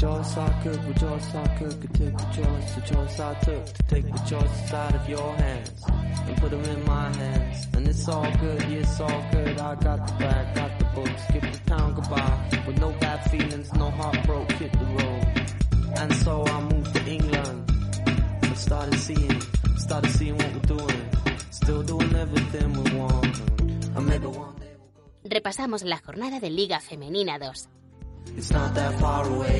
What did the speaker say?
choice I could, the choice I could, could take the choice, the choice I took to take the choices out of your hands and put them in my hands. And it's all good, yeah, it's all good. I got the bag, got the books, give the town goodbye with no bad feelings, no heartbroken, hit the road. And so I moved to England and started seeing, started seeing what we're doing, still doing everything we want. And maybe one day. Repasamos la jornada de Liga Femenina 2. It's not that far away